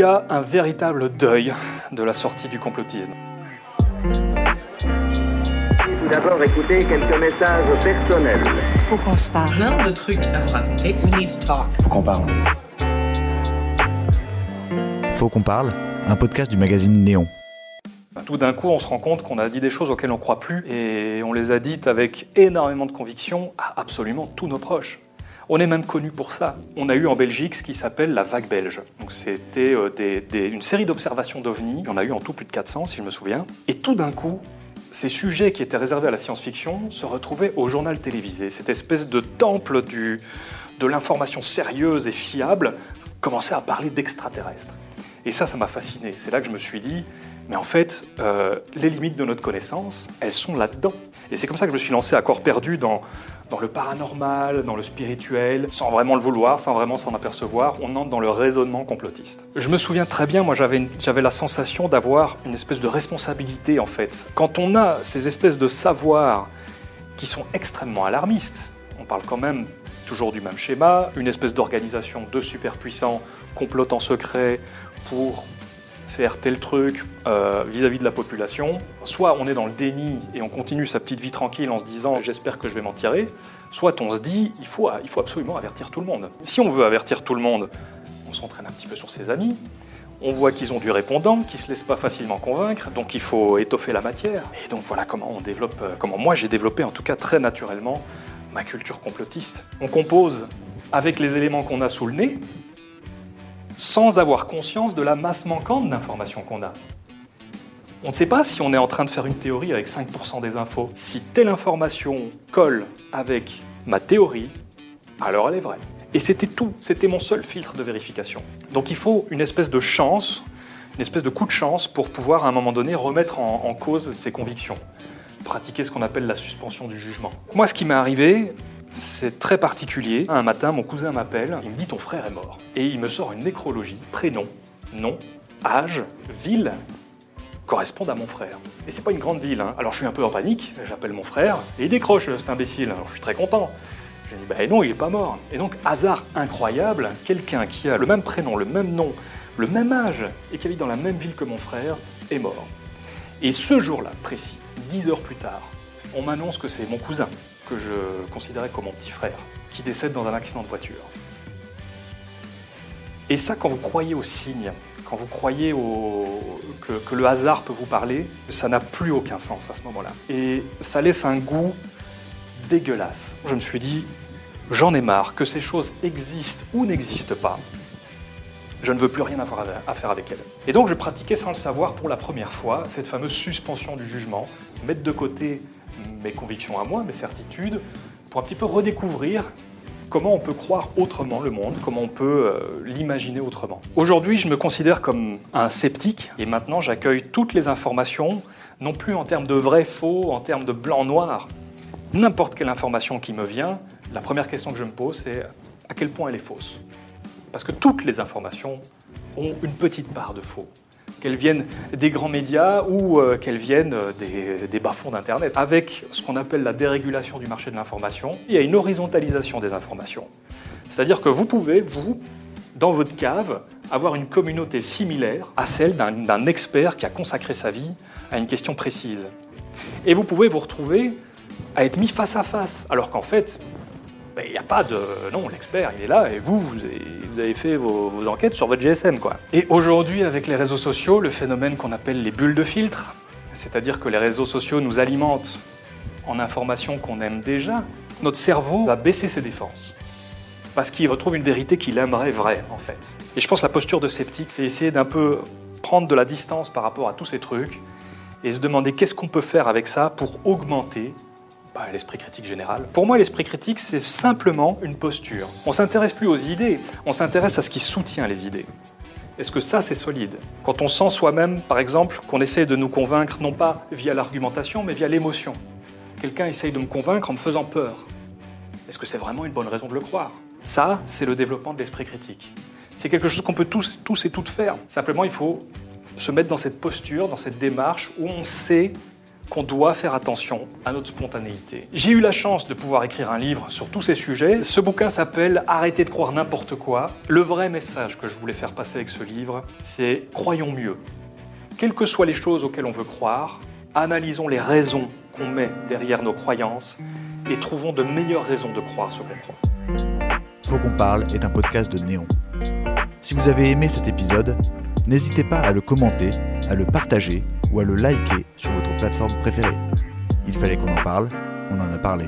y a un véritable deuil de la sortie du complotisme. Tout d'abord, écoutez quelques messages personnels. Faut qu'on se parle. plein de trucs à vous raconter. We need to talk. Faut qu'on parle. Faut qu'on parle, un podcast du magazine Néon. Tout d'un coup, on se rend compte qu'on a dit des choses auxquelles on ne croit plus et on les a dites avec énormément de conviction à absolument tous nos proches. On est même connu pour ça. On a eu en Belgique ce qui s'appelle la vague belge. Donc c'était euh, une série d'observations d'ovnis. En a eu en tout plus de 400 si je me souviens. Et tout d'un coup, ces sujets qui étaient réservés à la science-fiction se retrouvaient au journal télévisé. Cette espèce de temple du, de l'information sérieuse et fiable commençait à parler d'extraterrestres. Et ça, ça m'a fasciné. C'est là que je me suis dit, mais en fait, euh, les limites de notre connaissance, elles sont là-dedans. Et c'est comme ça que je me suis lancé à corps perdu dans, dans le paranormal, dans le spirituel, sans vraiment le vouloir, sans vraiment s'en apercevoir. On entre dans le raisonnement complotiste. Je me souviens très bien, moi j'avais j'avais la sensation d'avoir une espèce de responsabilité en fait. Quand on a ces espèces de savoirs qui sont extrêmement alarmistes, on parle quand même toujours du même schéma, une espèce d'organisation de superpuissants complotent en secret pour faire tel truc euh, vis-à-vis de la population. Soit on est dans le déni et on continue sa petite vie tranquille en se disant j'espère que je vais m'en tirer, soit on se dit il faut, il faut absolument avertir tout le monde. Si on veut avertir tout le monde, on s'entraîne un petit peu sur ses amis, on voit qu'ils ont du répondant, qu'ils ne se laissent pas facilement convaincre, donc il faut étoffer la matière. Et donc voilà comment on développe, euh, comment moi j'ai développé en tout cas très naturellement ma culture complotiste. On compose avec les éléments qu'on a sous le nez, sans avoir conscience de la masse manquante d'informations qu'on a. On ne sait pas si on est en train de faire une théorie avec 5% des infos. Si telle information colle avec ma théorie, alors elle est vraie. Et c'était tout, c'était mon seul filtre de vérification. Donc il faut une espèce de chance, une espèce de coup de chance pour pouvoir à un moment donné remettre en, en cause ses convictions. Pratiquer ce qu'on appelle la suspension du jugement. Moi ce qui m'est arrivé, c'est très particulier. Un matin, mon cousin m'appelle, il me dit ton frère est mort. Et il me sort une nécrologie, prénom, nom, âge, ville, correspondent à mon frère. Et c'est pas une grande ville, hein. alors je suis un peu en panique, j'appelle mon frère, et il décroche cet imbécile, alors je suis très content. Je dis, bah non, il est pas mort. Et donc, hasard incroyable, quelqu'un qui a le même prénom, le même nom, le même âge, et qui habite dans la même ville que mon frère, est mort. Et ce jour-là, précis, dix heures plus tard, on m'annonce que c'est mon cousin, que je considérais comme mon petit frère, qui décède dans un accident de voiture. Et ça, quand vous croyez aux signes, quand vous croyez que le hasard peut vous parler, ça n'a plus aucun sens à ce moment-là. Et ça laisse un goût dégueulasse. Je me suis dit, j'en ai marre, que ces choses existent ou n'existent pas. Je ne veux plus rien avoir à faire avec elles. Et donc je pratiquais sans le savoir pour la première fois cette fameuse suspension du jugement, mettre de côté mes convictions à moi, mes certitudes, pour un petit peu redécouvrir comment on peut croire autrement le monde, comment on peut euh, l'imaginer autrement. Aujourd'hui, je me considère comme un sceptique et maintenant j'accueille toutes les informations, non plus en termes de vrai, faux, en termes de blanc, noir. N'importe quelle information qui me vient, la première question que je me pose, c'est à quel point elle est fausse? Parce que toutes les informations ont une petite part de faux. Qu'elles viennent des grands médias ou euh, qu'elles viennent euh, des, bas-fonds d'Internet. Avec ce qu'on appelle la dérégulation du marché de l'information, il y a une horizontalisation des informations. C'est-à-dire que vous pouvez, vous, dans votre cave, avoir une communauté similaire à celle d'un expert qui a consacré sa vie à une question précise. Et vous pouvez vous retrouver à être mis face à face, alors qu'en fait, ben, il n'y a pas de... Non, l'expert, il est là, et vous, vous avez fait vos, enquêtes sur votre GSM, quoi. Et aujourd'hui, avec les réseaux sociaux, le phénomène qu'on appelle les bulles de filtre, c'est-à-dire que les réseaux sociaux nous alimentent en informations qu'on aime déjà, notre cerveau va baisser ses défenses. Parce qu'il retrouve une vérité qu'il aimerait vraie, en fait. Et je pense que la posture de sceptique, c'est essayer d'un peu prendre de la distance par rapport à tous ces trucs et se demander qu'est-ce qu'on peut faire avec ça pour augmenter bah, l'esprit critique général. Pour moi, l'esprit critique, c'est simplement une posture. On s'intéresse plus aux idées, on s'intéresse à ce qui soutient les idées. Est-ce que ça, c'est solide? Quand on sent soi-même, par exemple, qu'on essaie de nous convaincre, non pas via l'argumentation, mais via l'émotion. Quelqu'un essaye de me convaincre en me faisant peur. Est-ce que c'est vraiment une bonne raison de le croire? Ça, c'est le développement de l'esprit critique. C'est quelque chose qu'on peut tous, tous et toutes faire. Simplement, il faut se mettre dans cette posture, dans cette démarche où on sait qu'on doit faire attention à notre spontanéité. J'ai eu la chance de pouvoir écrire un livre sur tous ces sujets. Ce bouquin s'appelle Arrêtez de croire n'importe quoi. Le vrai message que je voulais faire passer avec ce livre, c'est croyons mieux. Quelles que soient les choses auxquelles on veut croire, analysons les raisons qu'on met derrière nos croyances et trouvons de meilleures raisons de croire ce qu'on croit. Faut qu'on parle est un podcast de Néon. Si vous avez aimé cet épisode, n'hésitez pas à le commenter, à le partager ou à le liker sur votre plateforme préférée. Il fallait qu'on en parle, on en a parlé.